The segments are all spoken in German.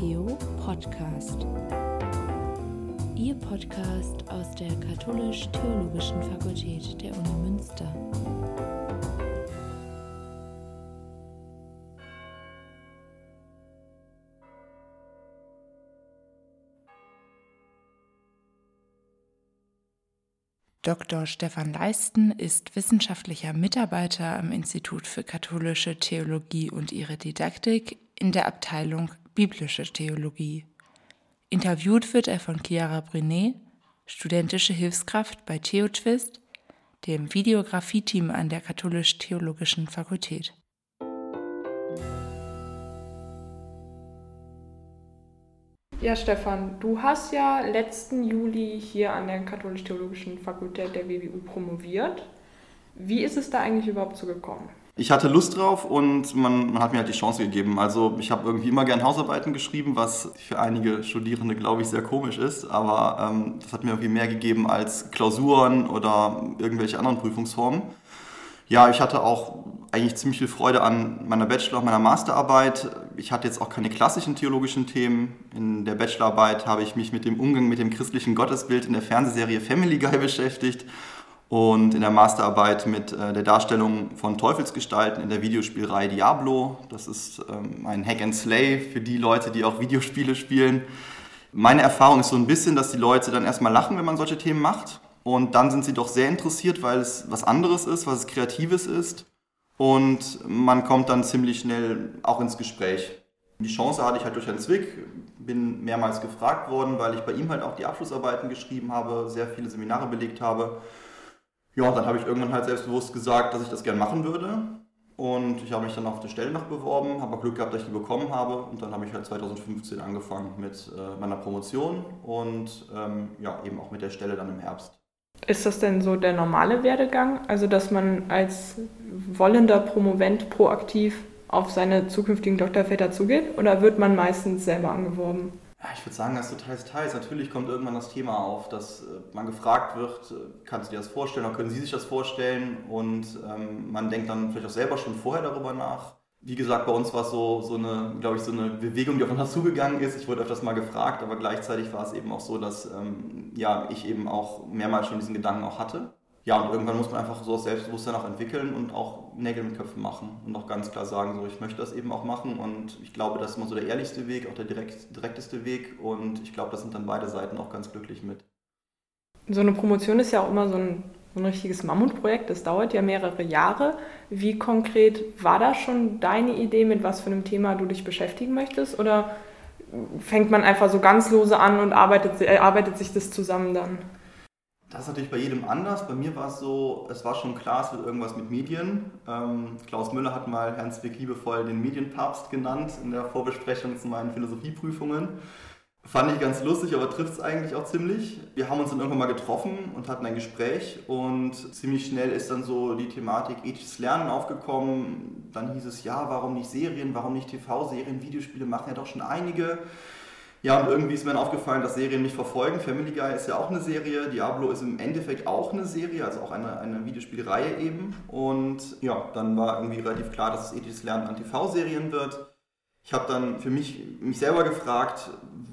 Theo Podcast. Ihr Podcast aus der Katholisch-Theologischen Fakultät der Uni Münster. Dr. Stefan Leisten ist wissenschaftlicher Mitarbeiter am Institut für katholische Theologie und ihre Didaktik in der Abteilung Biblische Theologie. Interviewt wird er von Chiara Brenet, studentische Hilfskraft bei TheoTwist, dem Videografie-Team an der Katholisch-Theologischen Fakultät. Ja, Stefan, du hast ja letzten Juli hier an der Katholisch-Theologischen Fakultät der WWU promoviert. Wie ist es da eigentlich überhaupt so gekommen? Ich hatte Lust drauf und man, man hat mir halt die Chance gegeben. Also ich habe irgendwie immer gern Hausarbeiten geschrieben, was für einige Studierende, glaube ich, sehr komisch ist. Aber ähm, das hat mir irgendwie mehr gegeben als Klausuren oder irgendwelche anderen Prüfungsformen. Ja, ich hatte auch eigentlich ziemlich viel Freude an meiner Bachelor- und meiner Masterarbeit. Ich hatte jetzt auch keine klassischen theologischen Themen. In der Bachelorarbeit habe ich mich mit dem Umgang mit dem christlichen Gottesbild in der Fernsehserie Family Guy beschäftigt und in der Masterarbeit mit äh, der Darstellung von Teufelsgestalten in der Videospielreihe Diablo. Das ist ähm, ein Hack and Slay für die Leute, die auch Videospiele spielen. Meine Erfahrung ist so ein bisschen, dass die Leute dann erstmal lachen, wenn man solche Themen macht. Und dann sind sie doch sehr interessiert, weil es was anderes ist, was es Kreatives ist. Und man kommt dann ziemlich schnell auch ins Gespräch. Die Chance hatte ich halt durch Herrn Zwick, bin mehrmals gefragt worden, weil ich bei ihm halt auch die Abschlussarbeiten geschrieben habe, sehr viele Seminare belegt habe. Ja, dann habe ich irgendwann halt selbstbewusst gesagt, dass ich das gern machen würde. Und ich habe mich dann auf der Stelle noch beworben, habe Glück gehabt, dass ich die bekommen habe. Und dann habe ich halt 2015 angefangen mit äh, meiner Promotion und ähm, ja, eben auch mit der Stelle dann im Herbst. Ist das denn so der normale Werdegang? Also, dass man als wollender Promovent proaktiv auf seine zukünftigen Doktorväter zugeht? Oder wird man meistens selber angeworben? Ich würde sagen, das ist teils, teils. Natürlich kommt irgendwann das Thema auf, dass äh, man gefragt wird, äh, kannst du dir das vorstellen oder können Sie sich das vorstellen? Und ähm, man denkt dann vielleicht auch selber schon vorher darüber nach wie gesagt, bei uns war es so, so eine, glaube ich, so eine Bewegung, die auf uns zugegangen ist. Ich wurde öfters mal gefragt, aber gleichzeitig war es eben auch so, dass ähm, ja, ich eben auch mehrmals schon diesen Gedanken auch hatte. Ja, und irgendwann muss man einfach so das Selbstbewusstsein auch entwickeln und auch Nägel mit Köpfen machen und auch ganz klar sagen, so, ich möchte das eben auch machen und ich glaube, das ist immer so der ehrlichste Weg, auch der direkt, direkteste Weg und ich glaube, da sind dann beide Seiten auch ganz glücklich mit. So eine Promotion ist ja auch immer so ein so ein richtiges Mammutprojekt. Das dauert ja mehrere Jahre. Wie konkret war da schon deine Idee, mit was für einem Thema du dich beschäftigen möchtest? Oder fängt man einfach so ganz lose an und arbeitet, äh, arbeitet sich das zusammen dann? Das ist natürlich bei jedem anders. Bei mir war es so, es war schon klar, es wird irgendwas mit Medien. Ähm, Klaus Müller hat mal Zwick liebevoll den Medienpapst genannt in der Vorbesprechung zu meinen Philosophieprüfungen. Fand ich ganz lustig, aber trifft es eigentlich auch ziemlich. Wir haben uns dann irgendwann mal getroffen und hatten ein Gespräch und ziemlich schnell ist dann so die Thematik ethisches Lernen aufgekommen. Dann hieß es, ja, warum nicht Serien, warum nicht TV-Serien, Videospiele machen ja doch schon einige. Ja, und irgendwie ist mir dann aufgefallen, dass Serien mich verfolgen. Family Guy ist ja auch eine Serie, Diablo ist im Endeffekt auch eine Serie, also auch eine, eine Videospielreihe eben. Und ja, dann war irgendwie relativ klar, dass es ethisches Lernen an TV-Serien wird. Ich habe dann für mich, mich selber gefragt,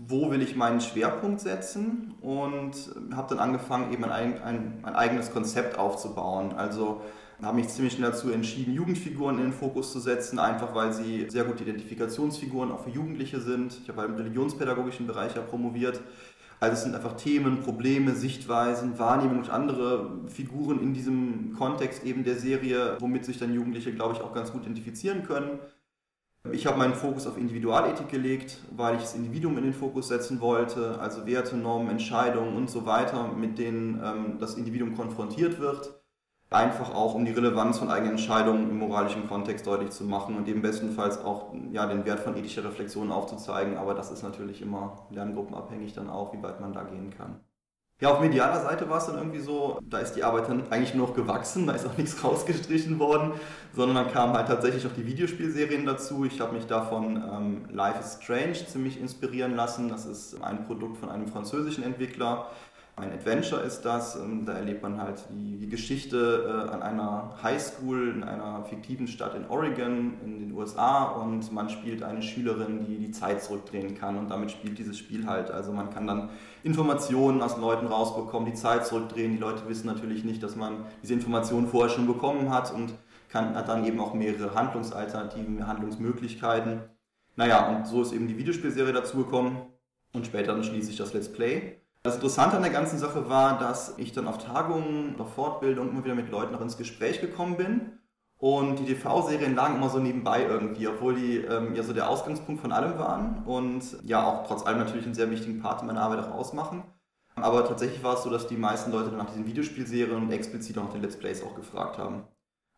wo will ich meinen Schwerpunkt setzen und habe dann angefangen, eben ein, ein, ein eigenes Konzept aufzubauen. Also habe mich ziemlich schnell dazu entschieden, Jugendfiguren in den Fokus zu setzen, einfach weil sie sehr gute Identifikationsfiguren auch für Jugendliche sind. Ich habe im religionspädagogischen Bereich ja promoviert. Also es sind einfach Themen, Probleme, Sichtweisen, Wahrnehmungen und andere Figuren in diesem Kontext eben der Serie, womit sich dann Jugendliche, glaube ich, auch ganz gut identifizieren können. Ich habe meinen Fokus auf Individualethik gelegt, weil ich das Individuum in den Fokus setzen wollte, also Werte, Normen, Entscheidungen und so weiter, mit denen ähm, das Individuum konfrontiert wird. Einfach auch, um die Relevanz von eigenen Entscheidungen im moralischen Kontext deutlich zu machen und eben bestenfalls auch ja, den Wert von ethischer Reflexion aufzuzeigen. Aber das ist natürlich immer lerngruppenabhängig dann auch, wie weit man da gehen kann. Ja, auf medialer Seite war es dann irgendwie so, da ist die Arbeit dann eigentlich nur noch gewachsen, da ist auch nichts rausgestrichen worden, sondern dann kamen halt tatsächlich auch die Videospielserien dazu. Ich habe mich davon ähm, Life is Strange ziemlich inspirieren lassen. Das ist ein Produkt von einem französischen Entwickler, Ein Adventure ist das, ähm, da erlebt man halt die, Geschichte äh, an einer Highschool in einer fiktiven Stadt in Oregon in den USA und man spielt eine Schülerin, die die Zeit zurückdrehen kann und damit spielt dieses Spiel halt. Also man kann dann Informationen aus Leuten rausbekommen, die Zeit zurückdrehen. Die Leute wissen natürlich nicht, dass man diese Informationen vorher schon bekommen hat und kann, hat dann eben auch mehrere Handlungsalternativen, Handlungsmöglichkeiten. Naja, und so ist eben die Videospielserie dazugekommen und später dann schließlich das Let's Play. Das Interessante an der ganzen Sache war, dass ich dann auf Tagungen, auf Fortbildungen immer wieder mit Leuten noch ins Gespräch gekommen bin. Und die TV-Serien lagen immer so nebenbei irgendwie, obwohl die ähm, ja so der Ausgangspunkt von allem waren und ja auch trotz allem natürlich einen sehr wichtigen Part in meiner Arbeit auch ausmachen. Aber tatsächlich war es so, dass die meisten Leute dann nach diesen Videospielserien und explizit auch nach den Let's Plays auch gefragt haben.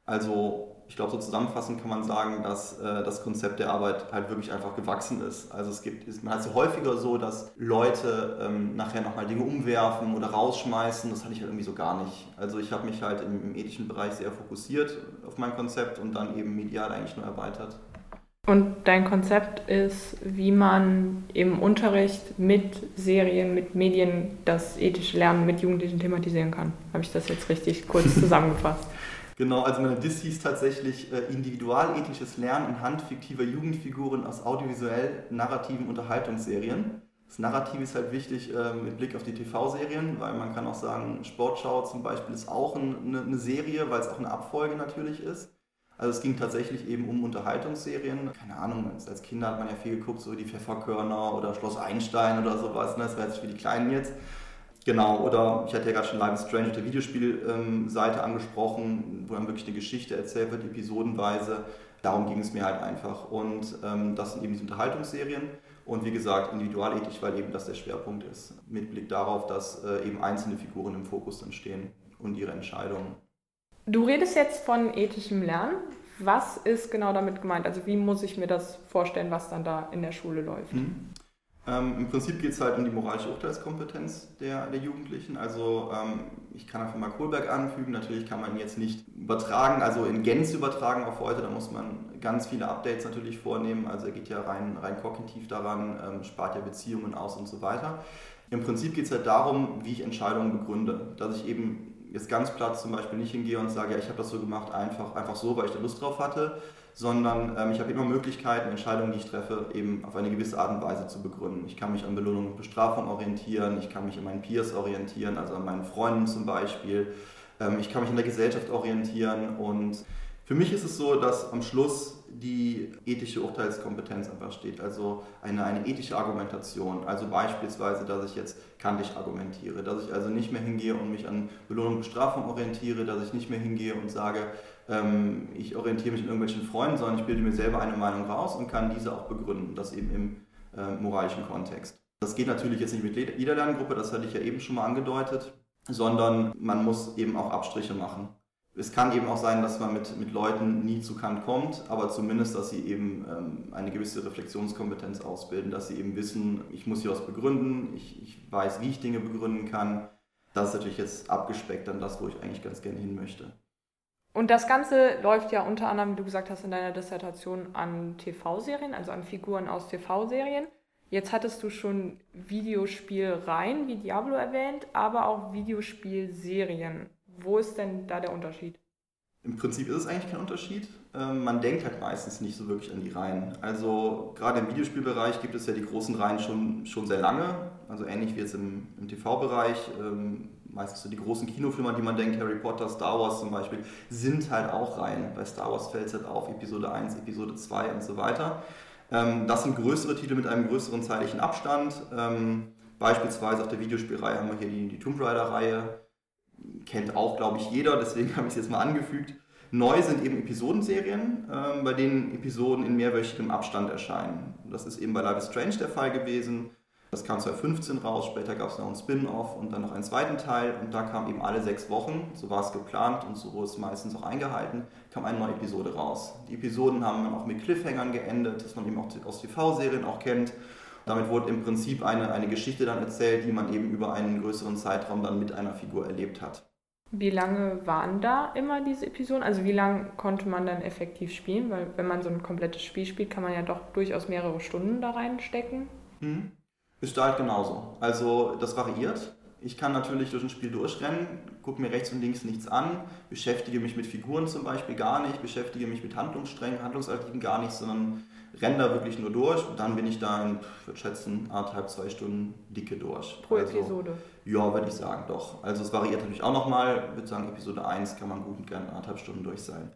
Also ich glaube, so zusammenfassend kann man sagen, dass äh, das Konzept der Arbeit halt wirklich einfach gewachsen ist. Also es gibt, ist, man hat es häufiger so, dass Leute ähm, nachher nochmal Dinge umwerfen oder rausschmeißen. Das hatte ich halt irgendwie so gar nicht. Also ich habe mich halt im, im ethischen Bereich sehr fokussiert auf mein Konzept und dann eben medial eigentlich nur erweitert. Und dein Konzept ist, wie man im Unterricht mit Serien, mit Medien das ethische Lernen mit Jugendlichen thematisieren kann. Habe ich das jetzt richtig kurz zusammengefasst? Genau, also meine Diss hieß tatsächlich äh, individualethisches Lernen anhand fiktiver Jugendfiguren aus audiovisuell narrativen Unterhaltungsserien. Das Narrativ ist halt wichtig äh, mit Blick auf die TV-Serien, weil man kann auch sagen, Sportschau zum Beispiel ist auch eine, eine Serie, weil es auch eine Abfolge natürlich ist. Also es ging tatsächlich eben um Unterhaltungsserien. Keine Ahnung, als Kinder hat man ja viel geguckt, so die Pfefferkörner oder Schloss Einstein oder sowas. Ne? Das wäre jetzt für die Kleinen jetzt. Genau, oder ich hatte ja gerade schon Live Strange der Videospielseite angesprochen, wo dann wirklich eine Geschichte erzählt wird, episodenweise. Darum ging es mir halt einfach. Und ähm, das sind eben diese Unterhaltungsserien. Und wie gesagt, individualethisch, weil eben das der Schwerpunkt ist. Mit Blick darauf, dass äh, eben einzelne Figuren im Fokus dann stehen und ihre Entscheidungen. Du redest jetzt von ethischem Lernen. Was ist genau damit gemeint? Also wie muss ich mir das vorstellen, was dann da in der Schule läuft? Ähm, Im Prinzip geht es halt um die moralische Urteilskompetenz der, der Jugendlichen. Also ähm, ich kann einfach mal Kohlberg anfügen. Natürlich kann man ihn jetzt nicht übertragen, also in Gänze übertragen auf heute. Da muss man ganz viele Updates natürlich vornehmen. Also er geht ja rein, rein kognitiv daran, ähm, spart ja Beziehungen aus und so weiter. Im Prinzip geht es halt darum, wie ich Entscheidungen begründe. Dass ich eben jetzt ganz platt zum Beispiel nicht hingehe und sage, ja, ich habe das so gemacht, einfach, einfach so, weil ich da Lust drauf hatte, sondern ähm, ich habe immer Möglichkeiten, Entscheidungen, die ich treffe, eben auf eine gewisse Art und Weise zu begründen. Ich kann mich an Belohnung und Bestrafung orientieren, ich kann mich an meinen Peers orientieren, also an meinen Freunden zum Beispiel, ähm, ich kann mich an der Gesellschaft orientieren und für mich ist es so, dass am Schluss die ethische Urteilskompetenz einfach steht, also eine, eine ethische Argumentation. Also beispielsweise, dass ich jetzt kantig argumentiere, dass ich also nicht mehr hingehe und mich an Belohnung und Bestrafung orientiere, dass ich nicht mehr hingehe und sage, ähm, ich orientiere mich an irgendwelchen Freunden, sondern ich bilde mir selber eine Meinung raus und kann diese auch begründen, das eben im äh, moralischen Kontext. Das geht natürlich jetzt nicht mit jeder Lerngruppe, das hatte ich ja eben schon mal angedeutet, sondern man muss eben auch Abstriche machen es kann eben auch sein, dass man mit, mit Leuten nie zu Kant kommt, aber zumindest, dass sie eben ähm, eine gewisse Reflexionskompetenz ausbilden, dass sie eben wissen, ich muss hier was begründen, ich, ich weiß, wie ich Dinge begründen kann. Das ist natürlich jetzt abgespeckt dann das, wo ich eigentlich ganz gerne hin möchte. Und das Ganze läuft ja unter anderem, wie du gesagt hast, in deiner Dissertation an TV-Serien, also an Figuren aus TV-Serien. Jetzt hattest du schon Videospielreihen wie Diablo erwähnt, aber auch Videospielserien. Wo ist denn da der Unterschied? Im Prinzip ist es eigentlich kein Unterschied. Ähm, man denkt halt meistens nicht so wirklich an die Reihen. Also gerade im Videospielbereich gibt es ja die großen Reihen schon, schon sehr lange. Also ähnlich wie jetzt im, im TV-Bereich. Ähm, meistens so die großen Kinofilme, die man denkt, Harry Potter, Star Wars zum Beispiel, sind halt auch Reihen. Bei Star Wars fällt es halt auf, Episode 1, Episode 2 und so weiter. Ähm, das sind größere Titel mit einem größeren zeitlichen Abstand. Beispielsweise auf der Videospielreihe haben wir hier die, die Tomb Raider-Reihe kennt auch, glaube ich, jeder, deswegen habe ich es jetzt mal angefügt. Neu sind eben Episodenserien, äh, bei denen Episoden in mehrwöchigem Abstand erscheinen. Das ist eben bei Life is Strange der Fall gewesen. Das kam 2015 raus, später gab es noch einen Spin-off und dann noch einen zweiten Teil und da kam eben alle sechs Wochen, so war es geplant und so es meistens auch eingehalten, kam eine neue Episode raus. Die Episoden haben dann auch mit Cliffhangern geendet, das man eben auch aus TV-Serien auch kennt damit wurde im Prinzip eine, eine Geschichte dann erzählt, die man eben über einen größeren Zeitraum dann mit einer Figur erlebt hat. Wie lange waren da immer diese Episoden? Also wie lange konnte man dann effektiv spielen? Weil wenn man so ein komplettes Spiel spielt, kann man ja doch durchaus mehrere Stunden da reinstecken. Mhm. Ist da halt genauso. Also das variiert. Ich kann natürlich durch ein Spiel durchrennen, gucke mir rechts und links nichts an, beschäftige mich mit Figuren zum Beispiel gar nicht, beschäftige mich mit Handlungssträngen, Handlungsalternativen gar nicht, sondern renne da wirklich nur durch und dann bin ich da in, ich würde schätzen, anderthalb, zwei Stunden dicke durch. Pro also, Episode? Ja, würde ich sagen, doch. Also es variiert natürlich auch nochmal. Ich würde sagen, Episode 1 kann man gut und gerne anderthalb Stunden durch sein.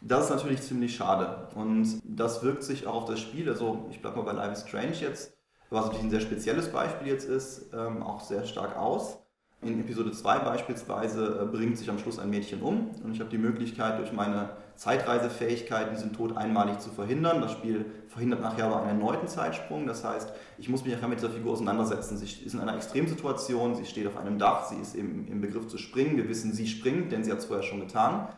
Das ist natürlich ziemlich schade und das wirkt sich auch auf das Spiel, also ich bleibe mal bei Life is Strange jetzt, was natürlich ein sehr spezielles Beispiel jetzt ist, ähm, auch sehr stark aus. In Episode 2 beispielsweise äh, bringt sich am Schluss ein Mädchen um und ich habe die Möglichkeit, durch meine Zeitreisefähigkeit diesen Tod einmalig zu verhindern. Das Spiel verhindert nachher aber einen erneuten Zeitsprung. Das heißt, ich muss mich nachher mit dieser Figur auseinandersetzen. Sie ist in einer Extremsituation, sie steht auf einem Dach, sie ist im, im Begriff zu springen. Wir wissen, sie springt, denn sie hat es vorher schon getan.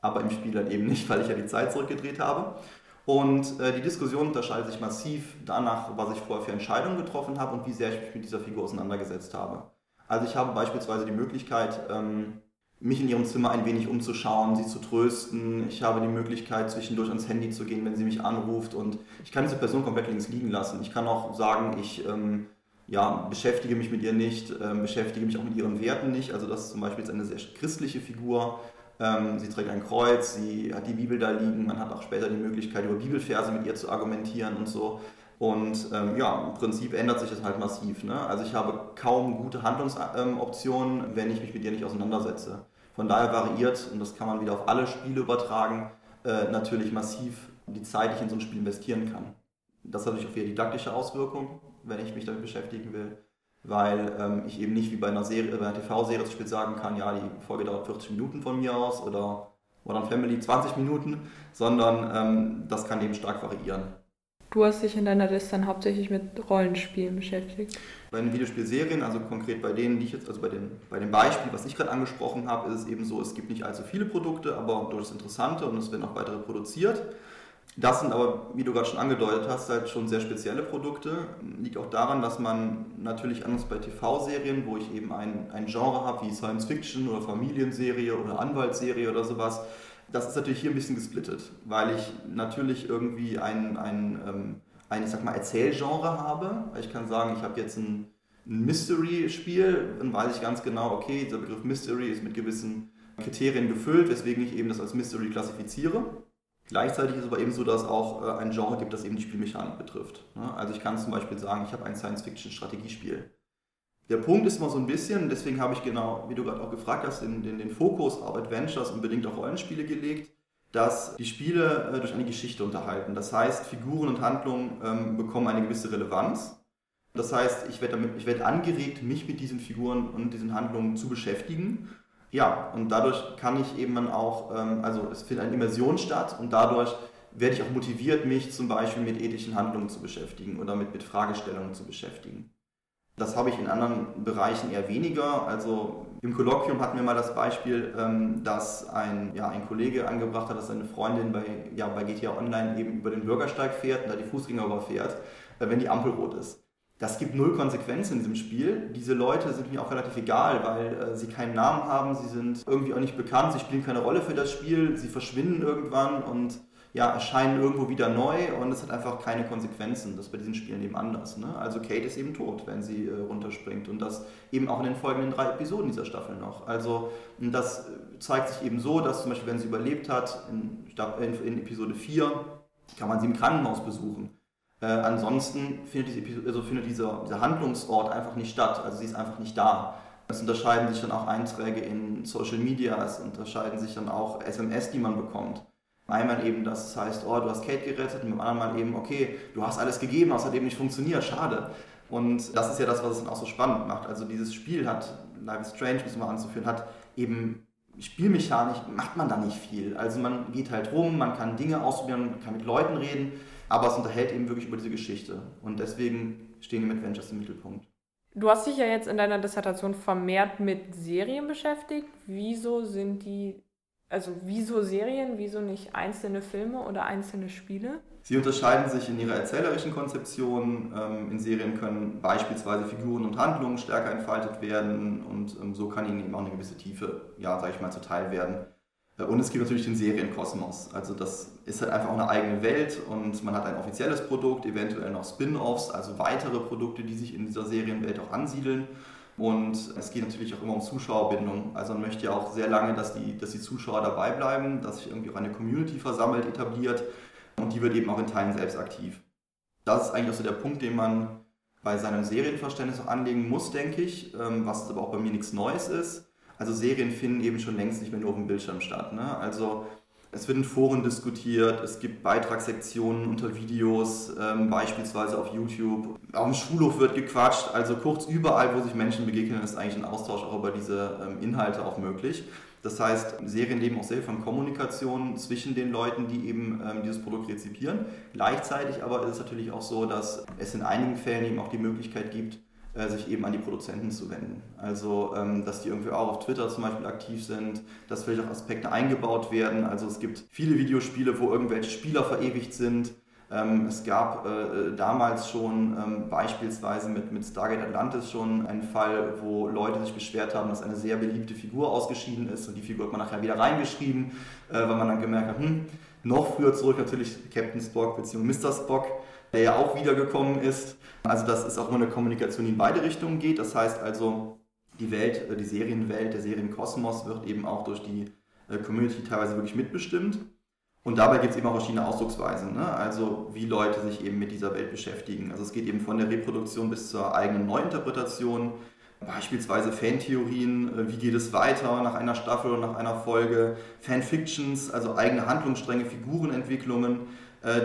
Aber im Spiel dann eben nicht, weil ich ja die Zeit zurückgedreht habe. Und äh, die Diskussion unterscheidet sich massiv danach, was ich vorher für Entscheidungen getroffen habe und wie sehr ich mich mit dieser Figur auseinandergesetzt habe. Also ich habe beispielsweise die Möglichkeit, ähm, mich in ihrem Zimmer ein wenig umzuschauen, sie zu trösten. Ich habe die Möglichkeit, zwischendurch ans Handy zu gehen, wenn sie mich anruft. Und ich kann diese Person komplett links liegen lassen. Ich kann auch sagen, ich ähm, ja, beschäftige mich mit ihr nicht, ähm, beschäftige mich auch mit ihren Werten nicht. Also das ist zum Beispiel jetzt eine sehr christliche Figur. Sie trägt ein Kreuz, sie hat die Bibel da liegen. Man hat auch später die Möglichkeit, über Bibelverse mit ihr zu argumentieren und so. Und ähm, ja, im Prinzip ändert sich das halt massiv. Ne? Also ich habe kaum gute Handlungsoptionen, wenn ich mich mit ihr nicht auseinandersetze. Von daher variiert, und das kann man wieder auf alle Spiele übertragen, äh, natürlich massiv die Zeit, die ich in so ein Spiel investieren kann. Das hat natürlich auch wieder didaktische Auswirkungen, wenn ich mich damit beschäftigen will, weil ähm, ich eben nicht wie bei einer, Serie, bei einer TV-Serie zum Beispiel sagen kann, ja, die Folge dauert 40 Minuten von mir aus oder Modern Family 20 Minuten, sondern ähm, das kann eben stark variieren. Du hast dich in deiner Liste dann hauptsächlich mit Rollenspielen beschäftigt. Bei den Videospielserien, also konkret bei denen, die ich jetzt, also bei, den, bei dem Beispiel, was ich gerade angesprochen habe, ist es eben so, es gibt nicht allzu viele Produkte, aber durchaus interessante und es werden auch weitere produziert. Das sind aber, wie du gerade schon angedeutet hast, halt schon sehr spezielle Produkte. Liegt auch daran, dass man natürlich anders bei TV-Serien, wo ich eben ein, ein Genre habe wie Science Fiction oder Familienserie oder Anwaltsserie oder sowas, das ist natürlich hier ein bisschen gesplittet, weil ich natürlich irgendwie ein, ein, ähm, ein ich sag mal, Erzählgenre habe. Ich kann sagen, ich habe jetzt ein, ein Mystery-Spiel, dann weiß ich ganz genau, okay, dieser Begriff Mystery ist mit gewissen Kriterien gefüllt, weswegen ich eben das als Mystery klassifiziere. Gleichzeitig ist es aber eben so, dass es auch äh, ein Genre gibt, das eben die Spielmechanik betrifft. Ne? Also ich kann zum Beispiel sagen, ich habe ein Science-Fiction-Strategiespiel. Der Punkt ist immer so ein bisschen, deswegen habe ich genau, wie du gerade auch gefragt hast, den, den, den Fokus auf Adventures und bedingt auch Rollenspiele gelegt, dass die Spiele äh, durch eine Geschichte unterhalten. Das heißt, Figuren und Handlungen ähm, bekommen eine gewisse Relevanz. Das heißt, ich werde, damit, angeregt, mich mit diesen Figuren und diesen Handlungen zu beschäftigen. Ja, und dadurch kann ich eben auch, ähm, also es findet eine Immersion statt und dadurch werde ich auch motiviert, mich zum Beispiel mit ethischen Handlungen zu beschäftigen oder mit, mit Fragestellungen zu beschäftigen. Das habe ich in anderen Bereichen eher weniger. Also im Kolloquium hatten wir mal das Beispiel, ähm, dass ein, ja, ein Kollege angebracht hat, dass seine Freundin bei, ja, bei GTA Online eben über den Bürgersteig fährt und da die Fußgänger überfährt, äh, wenn die Ampel rot ist. Das gibt null Konsequenzen in diesem Spiel. Diese Leute sind mir auch relativ egal, weil äh, sie keinen Namen haben, sie sind irgendwie auch nicht bekannt, sie spielen keine Rolle für das Spiel, sie verschwinden irgendwann und ja, erscheinen irgendwo wieder neu und es hat einfach keine Konsequenzen. Das ist bei diesen Spielen eben anders. Ne? Also Kate ist eben tot, wenn sie äh, runterspringt und das eben auch in den folgenden drei Episoden dieser Staffel noch. Also das zeigt sich eben so, dass zum Beispiel, wenn sie überlebt hat, in, in, in Episode 4, kann man sie im Krankenhaus besuchen. Äh, ansonsten findet, diese, also findet dieser, dieser Handlungsort einfach nicht statt. Also sie ist einfach nicht da. Es unterscheiden sich dann auch Einträge in Social Media, es unterscheiden sich dann auch SMS, die man bekommt. Einmal eben, dass es heißt, oh, du hast Kate gerettet, und beim anderen Mal eben, okay, du hast alles gegeben, aber es hat eben nicht funktioniert, schade. Und das ist ja das, was es dann auch so spannend macht. Also dieses Spiel hat, Life is Strange, müssen wir anzuführen, hat eben Spielmechanisch macht man da nicht viel. Also man geht halt rum, man kann Dinge ausprobieren, man kann mit Leuten reden, aber es unterhält eben wirklich über diese Geschichte. Und deswegen stehen die Adventures im Mittelpunkt. Du hast dich ja jetzt in deiner Dissertation vermehrt mit Serien beschäftigt. Wieso sind die also wieso Serien, wieso nicht einzelne Filme oder einzelne Spiele? Sie unterscheiden sich in ihrer erzählerischen Konzeption. Ähm, in Serien können beispielsweise Figuren und Handlungen stärker entfaltet werden und ähm, so kann ihnen eben auch eine gewisse Tiefe, ja, sage ich mal, zuteil werden. Äh, und es gibt natürlich den Serienkosmos. Also das ist halt einfach auch eine eigene Welt und man hat ein offizielles Produkt, eventuell noch Spin-offs, also weitere Produkte, die sich in dieser Serienwelt auch ansiedeln. Und es geht natürlich auch immer um Zuschauerbindung. Also man möchte ja auch sehr lange, dass die, dass die Zuschauer dabei bleiben, dass sich irgendwie auch eine Community versammelt, etabliert und die wird eben auch in Teilen selbst aktiv. Das ist eigentlich auch so der Punkt, den man bei seinem Serienverständnis auch anlegen muss, denke ich, ähm, was aber auch bei mir nichts Neues ist. Also Serien finden eben schon längst nicht mehr nur auf dem Bildschirm statt. Ne? Also es wird in Foren diskutiert, es gibt Beitragssektionen unter Videos, ähm, beispielsweise auf YouTube. Auf dem Schulhof wird gequatscht, also kurz überall, wo sich Menschen begegnen, ist eigentlich ein Austausch auch über diese ähm, Inhalte auch möglich. Das heißt, Serien leben auch sehr von Kommunikation zwischen den Leuten, die eben ähm, dieses Produkt rezipieren. Gleichzeitig aber ist es natürlich auch so, dass es in einigen Fällen eben auch die Möglichkeit gibt, äh, sich eben an die Produzenten zu wenden. Also, ähm, dass die irgendwie auch auf Twitter zum Beispiel aktiv sind, dass vielleicht auch Aspekte eingebaut werden. Also es gibt viele Videospiele, wo irgendwelche Spieler verewigt sind. Ähm, es gab äh, damals schon ähm, beispielsweise mit, mit Stargate Atlantis schon einen Fall, wo Leute sich beschwert haben, dass eine sehr beliebte Figur ausgeschieden ist und die Figur hat man nachher wieder reingeschrieben, äh, weil man dann gemerkt hat, hm, noch früher zurück natürlich Captain Spock bzw. Mr. Spock der ja auch wiedergekommen ist. Also das ist auch immer eine Kommunikation, die in beide Richtungen geht. Das heißt also, die Welt, äh, die Serienwelt, der Serienkosmos wird eben auch durch die äh, Community teilweise wirklich mitbestimmt. Und dabei gibt es eben auch verschiedene Ausdrucksweisen, ne? also wie Leute sich eben mit dieser Welt beschäftigen. Also es geht eben von der Reproduktion bis zur eigenen Neuinterpretation, beispielsweise Fantheorien, äh, wie geht es weiter nach einer Staffel oder nach einer Folge, Fanfictions, also eigene Handlungsstränge, Figurenentwicklungen,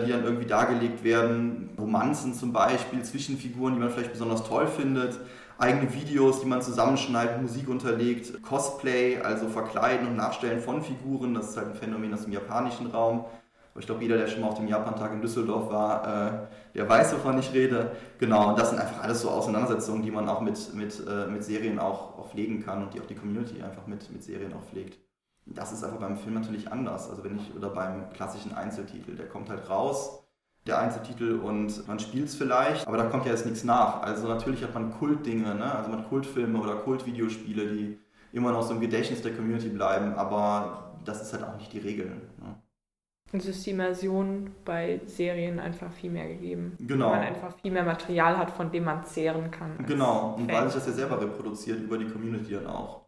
die dann irgendwie dargelegt werden. Romanzen zum Beispiel, Zwischenfiguren, die man vielleicht besonders toll findet. Eigene Videos, die man zusammenschneidet, Musik unterlegt. Cosplay, also Verkleiden und Nachstellen von Figuren. Das ist halt ein Phänomen aus dem japanischen Raum. Aber ich glaube, jeder, der schon mal auf dem Japantag in Düsseldorf war, äh, der weiß, wovon ich rede. Genau, und das sind einfach alles so Auseinandersetzungen, die man auch mit, mit, äh, mit Serien auch, auch pflegen kann und die auch die Community einfach mit, mit Serien auch pflegt. Das ist aber beim Film natürlich anders. Also wenn ich, oder beim klassischen Einzeltitel, der kommt halt raus, der Einzeltitel und man spielt es vielleicht, aber da kommt ja jetzt nichts nach. Also natürlich hat man Kultdinge, ne? also man hat Kultfilme oder Kultvideospiele, die immer noch so im Gedächtnis der Community bleiben, aber das ist halt auch nicht die Regel. Ne? Und es ist die Immersion bei Serien einfach viel mehr gegeben. Genau. Weil man einfach viel mehr Material hat, von dem man zehren kann. Genau, und weil sich das ja selber reproduziert über die Community dann auch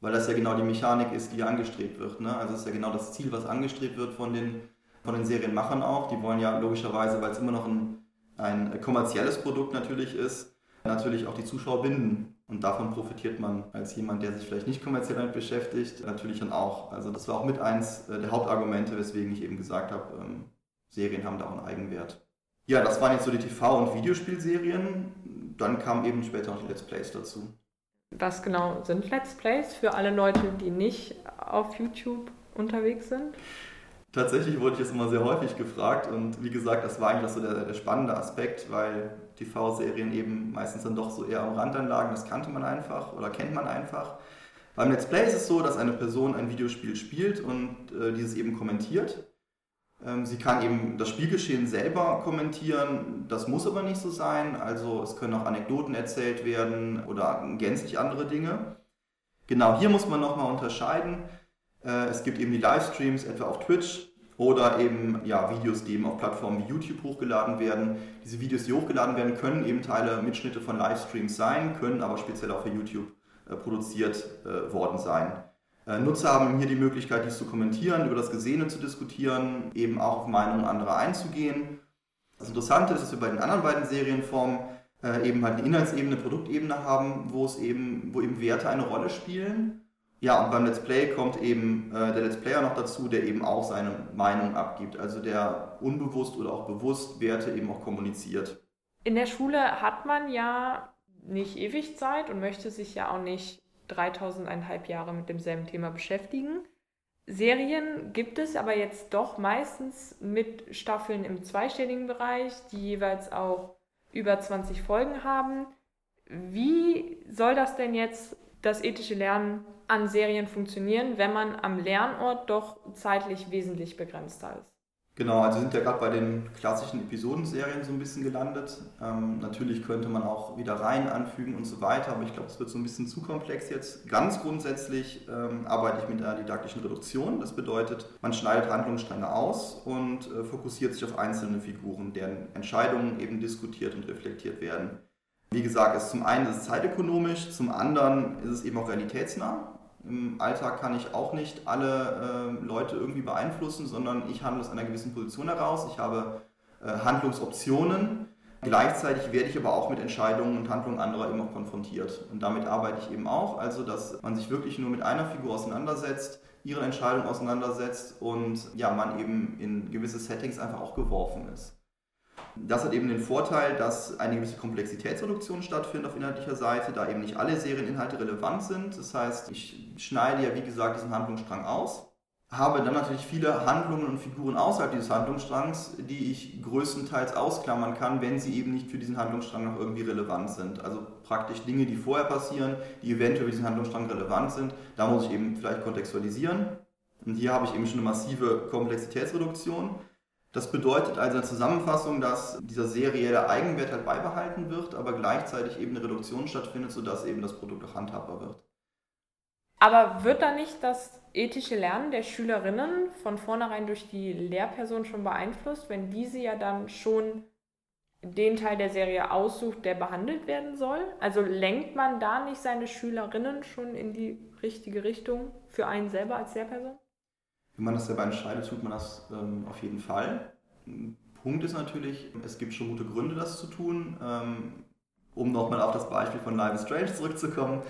weil das ja genau die Mechanik ist, die angestrebt wird. Ne? Also es ist ja genau das Ziel, was angestrebt wird von den, von den Serienmachern auch. Die wollen ja logischerweise, weil es immer noch ein, ein kommerzielles Produkt natürlich ist, natürlich auch die Zuschauer binden. Und davon profitiert man als jemand, der sich vielleicht nicht kommerziell damit beschäftigt, natürlich dann auch. Also das war auch mit eins äh, der Hauptargumente, weswegen ich eben gesagt habe, ähm, Serien haben da auch einen Eigenwert. Ja, das waren jetzt so die TV- und Videospielserien. Dann kamen eben später noch die Let's Plays dazu. Was genau sind Let's Plays für alle Leute, die nicht auf YouTube unterwegs sind? Tatsächlich wurde ich das immer sehr häufig gefragt und wie gesagt, das war eigentlich so der, der spannende Aspekt, weil TV-Serien eben meistens dann doch so eher am Rand anlagen, das kannte man einfach oder kennt man einfach. Beim Let's Play ist es so, dass eine Person ein Videospiel spielt und äh, dieses eben kommentiert. Ähm, sie kann eben das Spielgeschehen selber kommentieren, das muss aber nicht so sein. Also es können auch Anekdoten erzählt werden oder gänzlich andere Dinge. Genau, hier muss man nochmal unterscheiden. Äh, es gibt eben die Livestreams etwa auf Twitch oder eben ja, Videos, die eben auf Plattformen wie YouTube hochgeladen werden. Diese Videos, die hochgeladen werden, können eben Teile, Mitschnitte von Livestreams sein, können aber speziell auch für YouTube äh, produziert äh, worden sein. Äh, Nutzer haben hier die Möglichkeit, dies zu kommentieren, über das Gesehene zu diskutieren, eben auch auf Meinungen anderer einzugehen. Das Interessante ist, dass wir bei den anderen beiden Serienformen äh, eben halt eine Inhaltsebene, Produktebene haben, wo es eben, wo eben Werte eine Rolle spielen. Ja, und beim Let's Play kommt eben äh, der Let's Player noch dazu, der eben auch seine Meinung abgibt, also der unbewusst oder auch bewusst Werte eben auch kommuniziert. In der Schule hat man ja nicht ewig Zeit und möchte sich ja auch nicht 3000,5 Jahre mit demselben Thema beschäftigen. Serien gibt es aber jetzt doch meistens mit Staffeln im zweistelligen Bereich, die jeweils auch über 20 Folgen haben. Wie soll das denn jetzt das ethische Lernen an Serien funktionieren, wenn man am Lernort doch zeitlich wesentlich begrenzter ist? Genau, also sind ja gerade bei den klassischen Episodenserien so ein bisschen gelandet. Ähm, natürlich könnte man auch wieder rein anfügen und so weiter, aber ich glaube, es wird so ein bisschen zu komplex jetzt. Ganz grundsätzlich ähm, arbeite ich mit einer didaktischen Reduktion. Das bedeutet, man schneidet Handlungsstränge aus und äh, fokussiert sich auf einzelne Figuren, deren Entscheidungen eben diskutiert und reflektiert werden. Wie gesagt, ist zum einen ist es zeitökonomisch, zum anderen ist es eben auch realitätsnah. Im Alltag kann ich auch nicht alle äh, Leute irgendwie beeinflussen, sondern ich handle aus einer gewissen Position heraus. Ich habe äh, Handlungsoptionen. Gleichzeitig werde ich aber auch mit Entscheidungen und Handlungen anderer immer konfrontiert. Und damit arbeite ich eben auch. Also, dass man sich wirklich nur mit einer Figur auseinandersetzt, ihre Entscheidung auseinandersetzt und ja, man eben in gewisse Settings einfach auch geworfen ist. Das hat eben den Vorteil, dass eine gewisse Komplexitätsreduktion stattfindet auf inhaltlicher Seite, da eben nicht alle Serieninhalte relevant sind. Das heißt, ich schneide ja wie gesagt diesen Handlungsstrang aus, habe dann natürlich viele Handlungen und Figuren außerhalb dieses Handlungsstrangs, die ich größtenteils ausklammern kann, wenn sie eben nicht für diesen Handlungsstrang noch irgendwie relevant sind. Also praktisch Dinge, die vorher passieren, die eventuell für diesen Handlungsstrang relevant sind, da muss ich eben vielleicht kontextualisieren. Und hier habe ich eben schon eine massive Komplexitätsreduktion. Das bedeutet also in der Zusammenfassung, dass dieser serielle Eigenwert halt beibehalten wird, aber gleichzeitig eben eine Reduktion stattfindet, sodass eben das Produkt auch handhabbar wird. Aber wird da nicht das ethische Lernen der Schülerinnen von vornherein durch die Lehrperson schon beeinflusst, wenn diese ja dann schon den Teil der Serie aussucht, der behandelt werden soll? Also lenkt man da nicht seine Schülerinnen schon in die richtige Richtung für einen selber als Lehrperson? Wenn man das selber entscheidet, tut man das ähm, auf jeden Fall. Punkt ist natürlich, es gibt schon gute Gründe, das zu tun. Ähm, um nochmal auf das Beispiel von Live Strange zurückzukommen.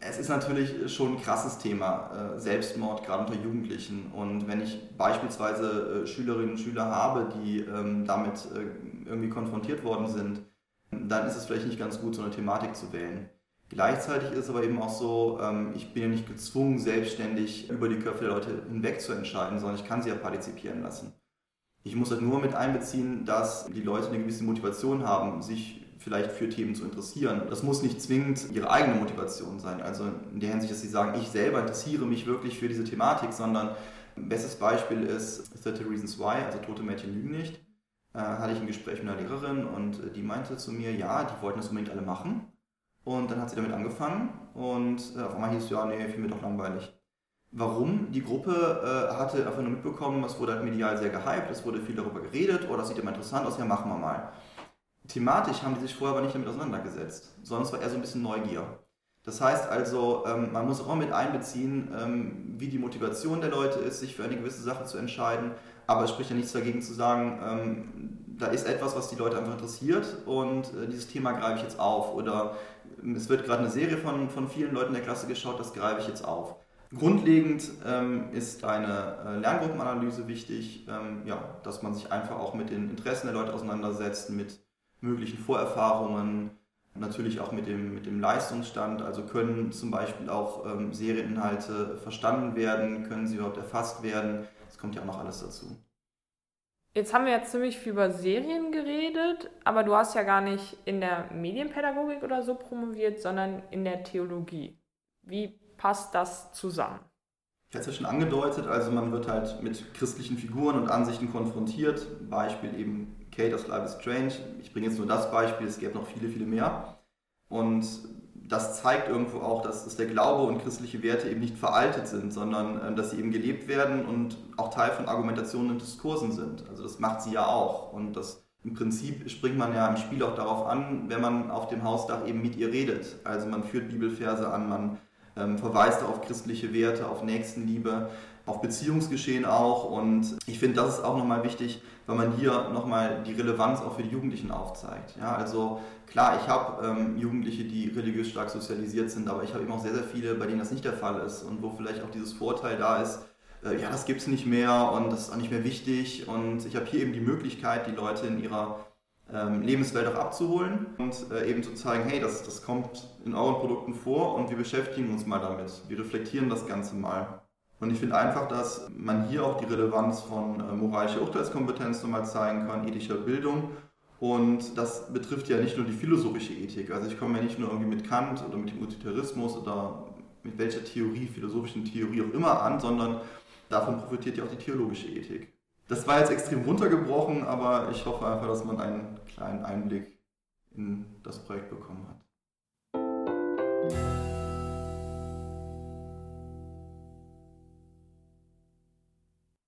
Es ist natürlich schon ein krasses Thema, äh, Selbstmord, gerade unter Jugendlichen. Und wenn ich beispielsweise äh, Schülerinnen und Schüler habe, die ähm, damit äh, irgendwie konfrontiert worden sind, dann ist es vielleicht nicht ganz gut, so eine Thematik zu wählen. Gleichzeitig ist es aber eben auch so, ähm, ich bin ja nicht gezwungen, selbstständig über die Köpfe der Leute hinweg zu entscheiden, sondern ich kann sie ja partizipieren lassen. Ich muss halt nur mit einbeziehen, dass die Leute eine gewisse Motivation haben, sich vielleicht für Themen zu interessieren. Das muss nicht zwingend ihre eigene Motivation sein. Also in der Hinsicht, dass sie sagen, ich selber interessiere mich wirklich für diese Thematik, sondern ein bestes Beispiel ist 30 Reasons Why, also Tote Mädchen lügen nicht. Äh, hatte ich ein Gespräch mit einer Lehrerin und die meinte zu mir, ja, die wollten das unbedingt alle machen. Und dann hat sie damit angefangen und äh, auf einmal hieß es, ja, nee, fiel mir doch langweilig. Warum? Die Gruppe äh, hatte einfach nur mitbekommen, es wurde halt medial sehr gehypt, es wurde viel darüber geredet, oh, das sieht mal interessant aus, ja, machen wir mal. Thematisch haben die sich vorher aber nicht damit auseinandergesetzt, sondern es war eher so ein bisschen Neugier. Das heißt also, ähm, man muss auch mit einbeziehen, ähm, wie die Motivation der Leute ist, sich für eine gewisse Sache zu entscheiden, aber es spricht ja nichts dagegen zu sagen, ähm, da ist etwas, was die Leute einfach interessiert und äh, dieses Thema greife ich jetzt auf oder es wird gerade eine Serie von, von vielen Leuten der Klasse geschaut, das greife ich jetzt auf. Grundlegend ähm, ist eine äh, Lerngruppenanalyse wichtig, ähm, ja, dass man sich einfach auch mit den Interessen der Leute auseinandersetzt, mit möglichen Vorerfahrungen, natürlich auch mit dem, mit dem Leistungsstand. Also können zum Beispiel auch ähm, Serieninhalte verstanden werden, können sie überhaupt erfasst werden. Das kommt ja auch noch alles dazu. Jetzt haben wir ja ziemlich viel über Serien geredet, aber du hast ja gar nicht in der Medienpädagogik oder so promoviert, sondern in der Theologie. Wie passt das zusammen? Ich hatte es ja schon angedeutet, also man wird halt mit christlichen Figuren und Ansichten konfrontiert. Beispiel eben Kate aus Life is Strange. Ich bringe jetzt nur das Beispiel, es gäbe noch viele, viele mehr. Und das zeigt irgendwo auch, dass, dass der Glaube und christliche Werte eben nicht veraltet sind, sondern äh, dass sie eben gelebt werden und auch Teil von Argumentationen und Diskursen sind. Also das macht sie ja auch. Und das im Prinzip springt man ja im Spiel auch darauf an, wenn man auf dem Hausdach eben mit ihr redet. Also man führt Bibelverse an, man ähm, verweist auf christliche Werte, auf Nächstenliebe, auf Beziehungsgeschehen auch. Und ich finde, das ist auch nochmal wichtig, weil man hier nochmal die Relevanz auch für die Jugendlichen aufzeigt. Ja, also klar, ich habe ähm, Jugendliche, die religiös stark sozialisiert sind, aber ich habe eben auch sehr, sehr viele, bei denen das nicht der Fall ist und wo vielleicht auch dieses Vorteil da ist, äh, ja, das gibt es nicht mehr und das ist auch nicht mehr wichtig. Und ich habe hier eben die Möglichkeit, die Leute in ihrer ähm, Lebenswelt auch abzuholen und äh, eben zu zeigen, hey, das, das kommt in euren Produkten vor und wir beschäftigen uns mal damit. Wir reflektieren das Ganze mal. Und ich finde einfach, dass man hier auch die Relevanz von äh, moralischer Urteilskompetenz nochmal zeigen kann, ethischer Bildung. Und das betrifft ja nicht nur die philosophische Ethik. Also ich komme ja nicht nur irgendwie mit Kant oder mit dem Utilitarismus oder mit welcher Theorie, philosophischen Theorie auch immer an, sondern davon profitiert ja auch die theologische Ethik. Das war jetzt extrem runtergebrochen, aber ich hoffe einfach, dass man einen kleinen Einblick in das Projekt bekommen hat.